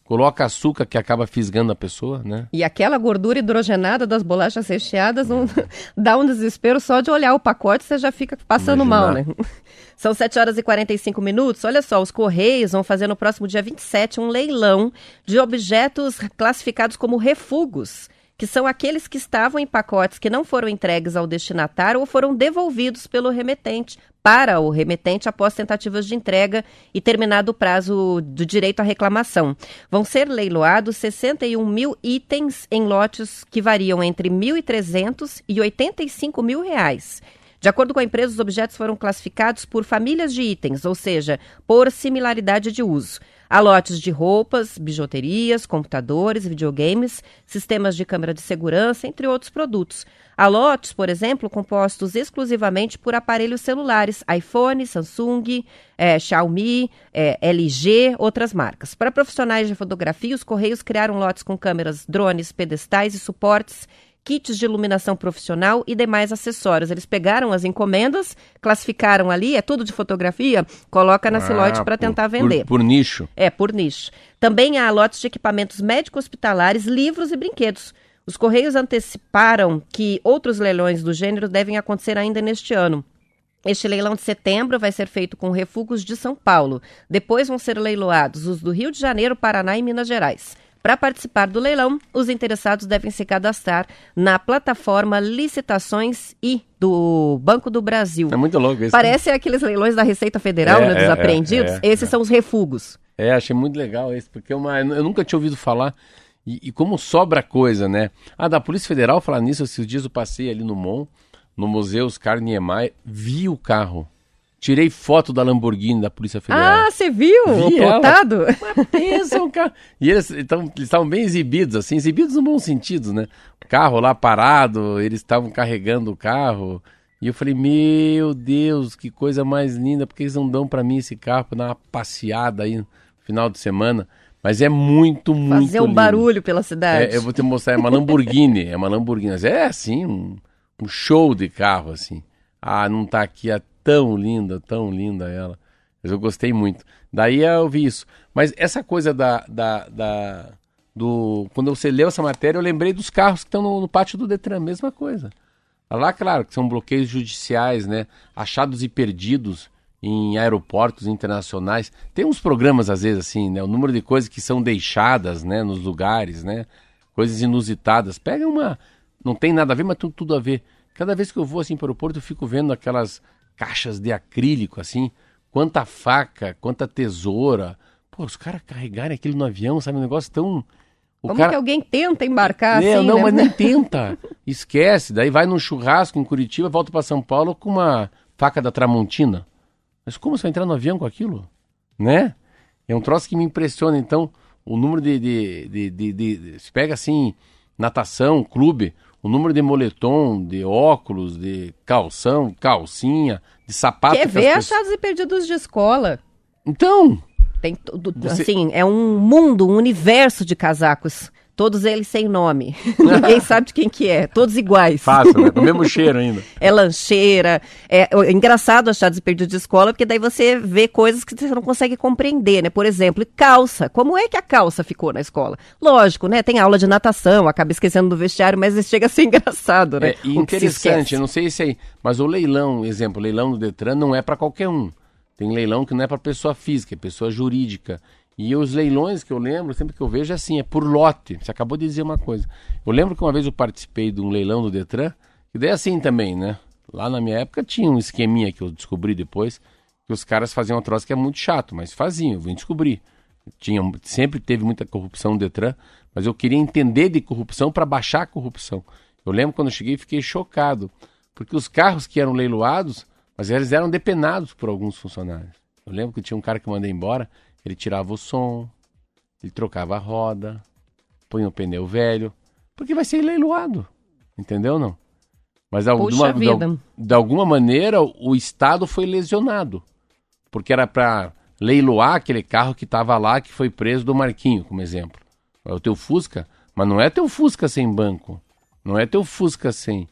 Coloca açúcar que acaba fisgando a pessoa, né? E aquela gordura hidrogenada das bolachas recheadas não- dá um desespero só de olhar o pacote, você já fica passando mal, né? Imaginar. São 7 horas e 45 minutos. Olha só, os Correios vão fazer no próximo dia 27 um leilão de objetos classificados como refugos, que são aqueles que estavam em pacotes que não foram entregues ao destinatário ou foram devolvidos pelo remetente para o remetente após tentativas de entrega e terminado o prazo do direito à reclamação. Vão ser leiloados 61 mil itens em lotes que variam entre 1.300 e 85 mil reais. De acordo com a empresa, os objetos foram classificados por famílias de itens, ou seja, por similaridade de uso. Há lotes de roupas, bijuterias, computadores, videogames, sistemas de câmera de segurança, entre outros produtos. Há lotes, por exemplo, compostos exclusivamente por aparelhos celulares, iPhone, Samsung, é, Xiaomi, é, LG, outras marcas. Para profissionais de fotografia, os Correios criaram lotes com câmeras, drones, pedestais e suportes kits de iluminação profissional e demais acessórios. Eles pegaram as encomendas, classificaram ali, é tudo de fotografia, coloca na Ah, Silote para por- tentar por- vender. Por, nicho. É, por nicho. Também há lotes de equipamentos médico-hospitalares, livros e brinquedos. Os Correios anteciparam que outros leilões do gênero devem acontecer ainda neste ano. Este leilão de setembro vai ser feito com refugos de São Paulo. Depois vão ser leiloados os do Rio de Janeiro, Paraná e Minas Gerais. Para participar do leilão, os interessados devem se cadastrar na plataforma Licitações I do Banco do Brasil. É muito louco isso. Parece aqueles leilões da Receita Federal, É, né, dos é, é, apreendidos. é, Esses é. são os refugos. É, achei muito legal esse, porque é uma, eu nunca tinha ouvido falar. E, e como sobra coisa, né? Ah, da Polícia Federal, falar nisso, esses dias eu passei ali no MON, no Museu Oscar Niemeyer, vi o carro. Tirei foto da Lamborghini da Polícia Federal. Ah, você viu? Vi plotado? Pensa, um carro. E eles estavam bem exibidos, assim, exibidos no bom sentido, né? O carro lá parado, eles estavam carregando o carro. E eu falei, meu Deus, que coisa mais linda, porque eles não dão pra mim esse carro pra dar uma passeada aí no final de semana. Mas é muito, muito Fazer um lindo. barulho pela cidade. É, eu vou te mostrar, é uma Lamborghini, é uma Lamborghini. Mas é assim, um, um show de carro, assim. Ah, não tá aqui, é tão linda, tão linda ela. Mas eu gostei muito. Daí eu vi isso. Mas essa coisa da, da, da- do. Quando você leu essa matéria, eu lembrei dos carros que estão no, no pátio do Detran, mesma coisa. Lá, claro, que são bloqueios judiciais, né? Achados e perdidos em aeroportos internacionais. Tem uns programas, às vezes, assim, né? O número de coisas que são deixadas, né? Nos lugares, né? Coisas inusitadas. Pega uma... Não tem nada a ver, mas tem tudo a ver. Cada vez que eu vou, assim, para o aeroporto, eu fico vendo aquelas caixas de acrílico, assim. Quanta faca, quanta tesoura. Pô, os caras carregarem aquilo no avião, sabe? Um negócio tão... O Como cara... que alguém tenta embarcar É, assim, não, né? mas nem tenta. Esquece. Daí vai num churrasco em Curitiba, volta para São Paulo com uma faca da Tramontina. Mas como você vai entrar no avião com aquilo? Né? É um troço que me impressiona. Então, o número de. de, de, de, de- de- se pega assim, natação, clube, o número de moletom, de óculos, de calção, calcinha, de sapato. Quer ver pessoas- achados e perdidos de escola. Então, Tem tudo, Você- assim, é um mundo, um universo de casacos. Todos eles sem nome. Ninguém sabe de quem que é. Todos iguais. fácil, né? O mesmo cheiro ainda. É lancheira. É, é engraçado achados e perdidos de escola, porque daí você vê coisas que você não consegue compreender, né? Por exemplo, calça. Como é que a calça ficou na escola? Lógico, né? Tem aula de natação, acaba esquecendo do vestiário, mas chega a ser engraçado, né? É, e se interessante, eu não sei se aí, mas o leilão, exemplo, o leilão do Detran não é para qualquer um. Tem leilão que não é para pessoa física, é pessoa jurídica. E os leilões que eu lembro, sempre que eu vejo, é assim, é por lote. Você acabou de dizer uma coisa. Eu lembro que uma vez eu participei de um leilão do Detran, e daí é assim também, né? Lá na minha época tinha um esqueminha que eu descobri depois, que os caras faziam um troço que é muito chato, mas faziam, eu vim descobrir. Tinha, sempre teve muita corrupção no Detran, mas eu queria entender de corrupção para baixar a corrupção. Eu lembro quando eu cheguei fiquei chocado, porque os carros que eram leiloados, mas eles eram depenados por alguns funcionários. Eu lembro que tinha um cara que eu mandei embora, ele tirava o som, ele trocava a roda, punha o pneu velho, porque vai ser leiloado, entendeu não? Mas de alguma, de, de alguma maneira o Estado foi lesionado, porque era para leiloar aquele carro que estava lá, que foi preso do Marquinho, como exemplo. É o teu Fusca, mas não é teu Fusca sem banco, não é teu Fusca sem.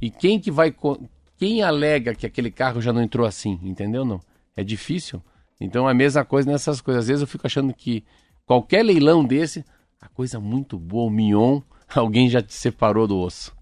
E quem que vai. Quem alega que aquele carro já não entrou assim, entendeu não? É difícil. Então é a mesma coisa nessas coisas. Às vezes eu fico achando que qualquer leilão desse, a coisa muito boa, o mignon, alguém já te separou do osso.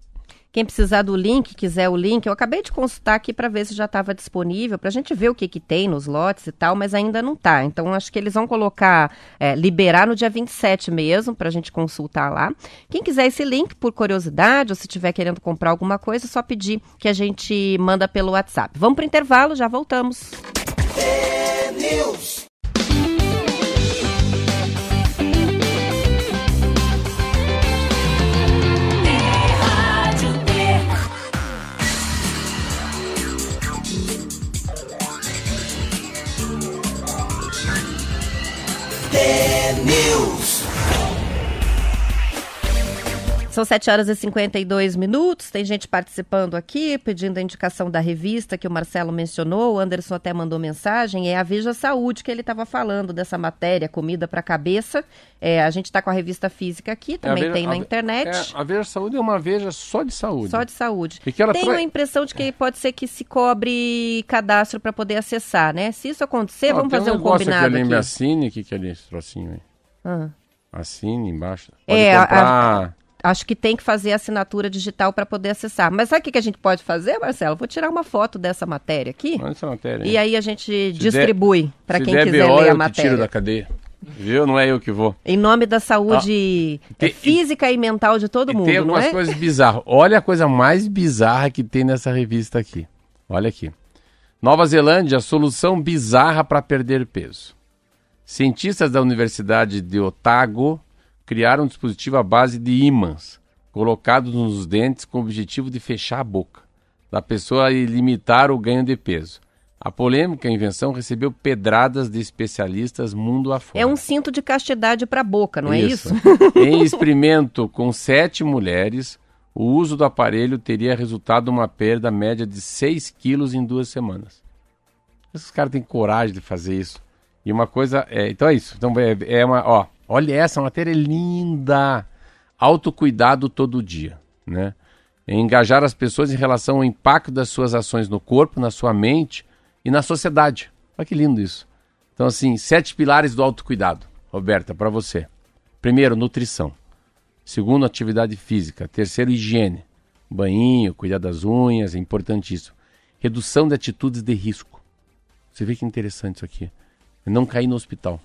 Quem precisar do link, quiser o link, eu acabei de consultar aqui para ver se já estava disponível, para a gente ver o que, que tem nos lotes e tal, mas ainda não tá. Então, acho que eles vão colocar, é, liberar no dia 27 mesmo, para a gente consultar lá. Quem quiser esse link, por curiosidade, ou se estiver querendo comprar alguma coisa, é só pedir que a gente manda pelo WhatsApp. Vamos para o intervalo, já voltamos. News. News. São 7 horas e 52 minutos. Tem gente participando aqui, pedindo a indicação da revista que o Marcelo mencionou. O Anderson até mandou mensagem. É a Veja Saúde que ele estava falando dessa matéria, comida para cabeça. É, a gente está com a revista física aqui, também Veja- tem na a- internet. é, a Veja Saúde é uma Veja só de saúde. Só de saúde. E que ela Tenho a impressão de que pode ser que se cobre cadastro para poder acessar, né? Se isso acontecer, Ah, vamos fazer um negócio combinado aqui. aqui. Assine, o que, que é esse trocinho aí? Ah. Assine embaixo. Pode É, a- comprar... Acho que tem que fazer assinatura digital para poder acessar. Mas sabe o que que a gente pode fazer, Marcelo? Vou tirar uma foto dessa matéria aqui Olha essa matéria. e aí a gente der- distribui para Se quem der quiser BO, ler a eu matéria. tiro da cadeia. Viu? Não é eu que vou. Em nome da saúde Ah, tem- é, física e mental de todo e mundo, tem não algumas é? coisas bizarras. Olha a coisa mais bizarra que tem nessa revista aqui. Olha aqui. Nova Zelândia, solução bizarra para perder peso. Cientistas da Universidade de Otago criaram um dispositivo à base de ímãs colocados nos dentes com o objetivo de fechar a boca da pessoa e limitar o ganho de peso. A polêmica invenção recebeu pedradas de especialistas mundo afora. É um cinto de castidade para a boca, não é isso? em experimento com sete mulheres, o uso do aparelho teria resultado uma perda média de 6 quilos em duas semanas. Esses caras têm coragem de fazer isso. E uma coisa. É, então é isso. Então é, é uma. Ó, olha essa matéria é linda. Autocuidado todo dia. Né? Engajar as pessoas em relação ao impacto das suas ações no corpo, na sua mente e na sociedade. Olha que lindo isso. Então, assim, sete pilares do autocuidado. Roberta, para você. Primeiro, nutrição. Segundo, atividade física. Terceiro, higiene. Banhinho, cuidar das unhas, é importantíssimo. Redução de atitudes de risco. Você vê que interessante isso aqui. É não cair no hospital.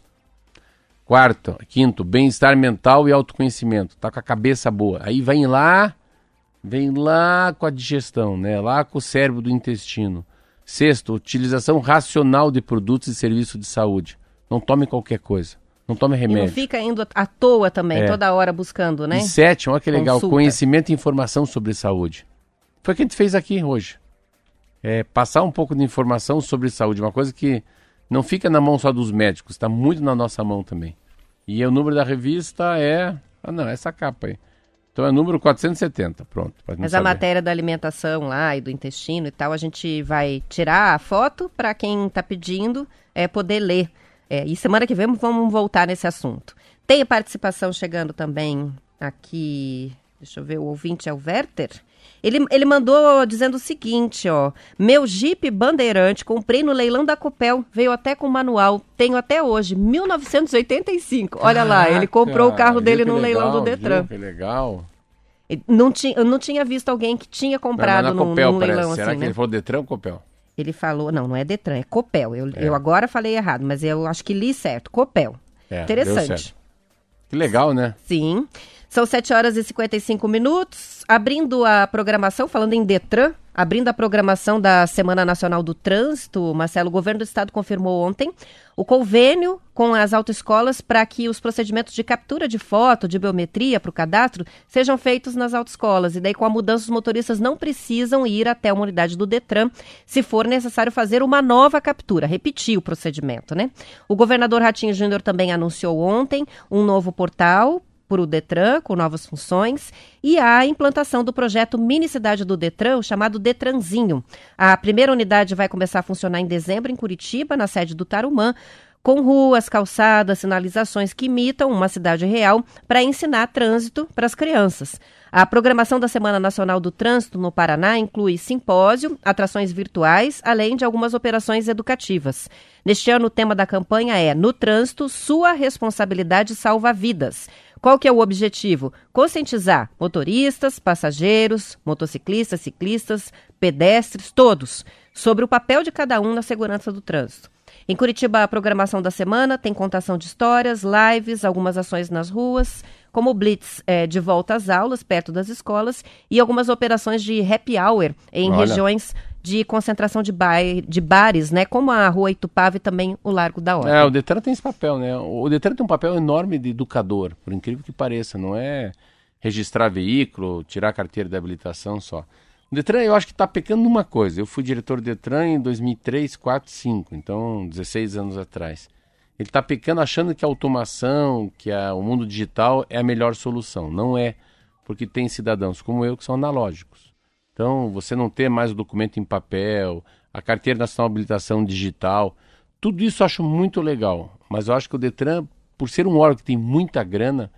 Quarto, quinto, bem-estar mental e autoconhecimento. Tá com a cabeça boa. Aí vem lá, vem lá com a digestão, né? Lá com o cérebro do intestino. Sexto, utilização racional de produtos e serviços de saúde. Não tome qualquer coisa. Não tome E não remédio. fica indo à toa também, É. toda hora buscando, né? E sétimo, olha que legal, Consulta. conhecimento e informação sobre saúde. Foi o que a gente fez aqui hoje. É passar um pouco de informação sobre saúde, uma coisa que não fica na mão só dos médicos, está muito na nossa mão também. E o número da revista é. Ah, não, essa capa aí. Então é o número 470, pronto. Mas a saber. matéria da alimentação lá e do intestino e tal, a gente vai tirar a foto para quem está pedindo é, poder ler. É, e semana que vem vamos voltar nesse assunto. Tem participação chegando também aqui. Deixa eu ver, o ouvinte é o Werther. Ele, ele mandou dizendo o seguinte, ó. Meu Jeep Bandeirante, comprei no leilão da Copel, veio até com manual, tenho até hoje, 1985. Olha lá, ele comprou o carro dele no que leilão legal, do Detran. viu Que legal. Não tinha, eu não tinha visto alguém que tinha comprado num, Copel, parece. leilão Será assim, que né? ele falou Detran ou Copel? Ele falou, não, não é Detran, é Copel. Eu, eu agora falei errado, mas eu acho que li certo, Copel. É, Interessante. Que legal, né? Sim. São 7 horas e 55 minutos. Abrindo a programação, falando em Detran, abrindo a programação da Semana Nacional do Trânsito, Marcelo, o governo do estado confirmou ontem o convênio com as autoescolas para que os procedimentos de captura de foto, de biometria para o cadastro, sejam feitos nas autoescolas. E daí, com a mudança, os motoristas não precisam ir até uma unidade do Detran se for necessário fazer uma nova captura, repetir o procedimento, né? O governador Ratinho Júnior também anunciou ontem um novo portal por o Detran, com novas funções, e a implantação do projeto Mini Cidade do Detran, chamado Detranzinho. A primeira unidade vai começar a funcionar em dezembro em Curitiba, na sede do Tarumã, com ruas, calçadas, sinalizações que imitam uma cidade real para ensinar trânsito para as crianças. A programação da Semana Nacional do Trânsito no Paraná inclui simpósio, atrações virtuais, além de algumas operações educativas. Neste ano, o tema da campanha é No Trânsito, sua responsabilidade salva vidas. Qual que é o objetivo? Conscientizar motoristas, passageiros, motociclistas, ciclistas, pedestres, todos, sobre o papel de cada um na segurança do trânsito. Em Curitiba, a programação da semana tem contação de histórias, lives, algumas ações nas ruas, como o Blitz é, de volta às aulas, perto das escolas, e algumas operações de happy hour em Olha. regiões de concentração de, de bares, né? Como a Rua Itupava e também o Largo da Ordem. É, o Detran tem esse papel, né? O Detran tem um papel enorme de educador, por incrível que pareça. Não é registrar veículo, tirar carteira de habilitação só. O Detran, eu acho que está pecando numa coisa. Eu fui diretor do Detran em 2003, 4, 5, então 16 anos atrás. Ele está pecando achando que a automação, que a- o mundo digital é a melhor solução. Não é, porque tem cidadãos como eu que são analógicos. Então, você não ter mais o documento em papel, a carteira nacional de habilitação digital, tudo isso eu acho muito legal. Mas eu acho que o Detran, por ser um órgão que tem muita grana,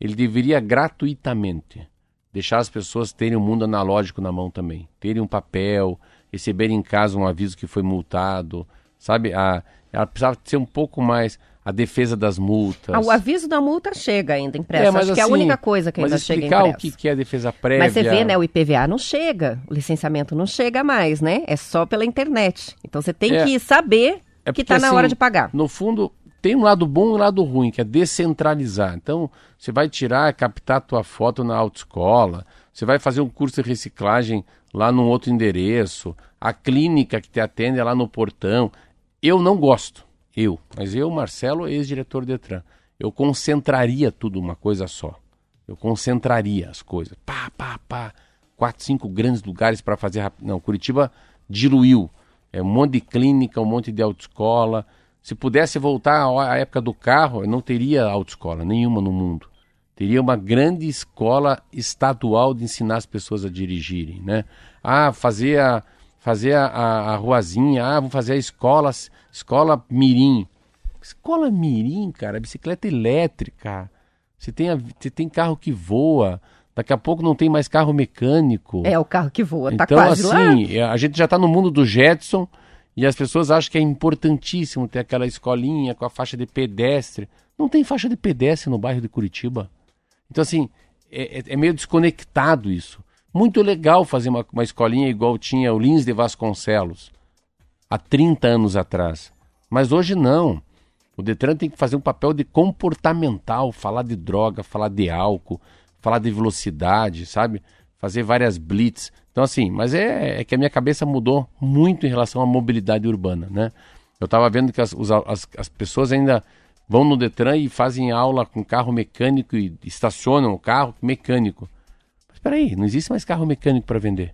ele deveria gratuitamente deixar as pessoas terem o mundo analógico na mão também. Terem um papel, receberem em casa um aviso que foi multado, sabe? A, ela precisava ser um pouco mais a defesa das multas. Ah, o aviso da multa chega ainda impresso. É, mas Acho que é a assim, única coisa que mas ainda chega explicar o impresso. que, é a defesa prévia. Mas você vê, né? O IPVA não chega, o licenciamento não chega mais, né? É só pela internet. Então você tem É. que saber É que está na assim, hora de pagar. No fundo, tem um lado bom e um lado ruim, que é descentralizar. Então, você vai tirar, captar a tua foto na autoescola, você vai fazer um curso de reciclagem lá num outro endereço, a clínica que te atende é lá no portão. Eu não gosto, eu, mas eu, Marcelo, ex-diretor Detran, eu concentraria tudo uma coisa só. Eu concentraria as coisas. Pá, pá, pá. Quatro, cinco grandes lugares para fazer rápido. Não, Curitiba diluiu. É um monte de clínica, um monte de autoescola. Se pudesse voltar à à época do carro, eu não teria autoescola nenhuma no mundo. Teria uma grande escola estadual de ensinar as pessoas a dirigirem, né? Ah, fazer a, fazer a, a, a ruazinha, ah, vou fazer a escola, escola mirim. Escola mirim, cara, bicicleta elétrica. Você tem, a- você tem carro que voa. Daqui a pouco não tem mais carro mecânico. É o carro que voa, tá Então, quase lá. assim, a gente já está no mundo do Jetson e as pessoas acham que é importantíssimo ter aquela escolinha com a faixa de pedestre. Não tem faixa de pedestre no bairro de Curitiba. Então, assim, é, é- é meio desconectado isso. Muito legal fazer uma, uma escolinha igual tinha o Lins de Vasconcelos há 30 anos atrás. Mas hoje não. O Detran tem que fazer um papel de comportamental, falar de droga, falar de álcool, falar de velocidade, sabe? Fazer várias blitz. Então, assim, mas é, é que a minha cabeça mudou muito em relação à mobilidade urbana, né? Eu estava vendo que as, os- as, as pessoas ainda vão no Detran e fazem aula com carro mecânico e estacionam o carro mecânico. Mas peraí, não existe mais carro mecânico para vender.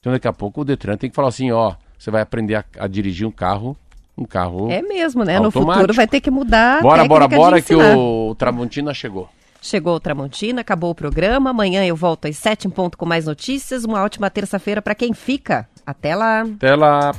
Então daqui a pouco o Detran tem que falar assim, ó, você vai aprender a, a dirigir um carro, um carro. É mesmo, né? No Automático. futuro vai ter que mudar. bora, bora, bora que o Tramontina chegou. Chegou o Tramontina, acabou o programa. Amanhã eu volto às sete em ponto com mais notícias. Uma ótima terça-feira para quem fica. Até lá. Até lá.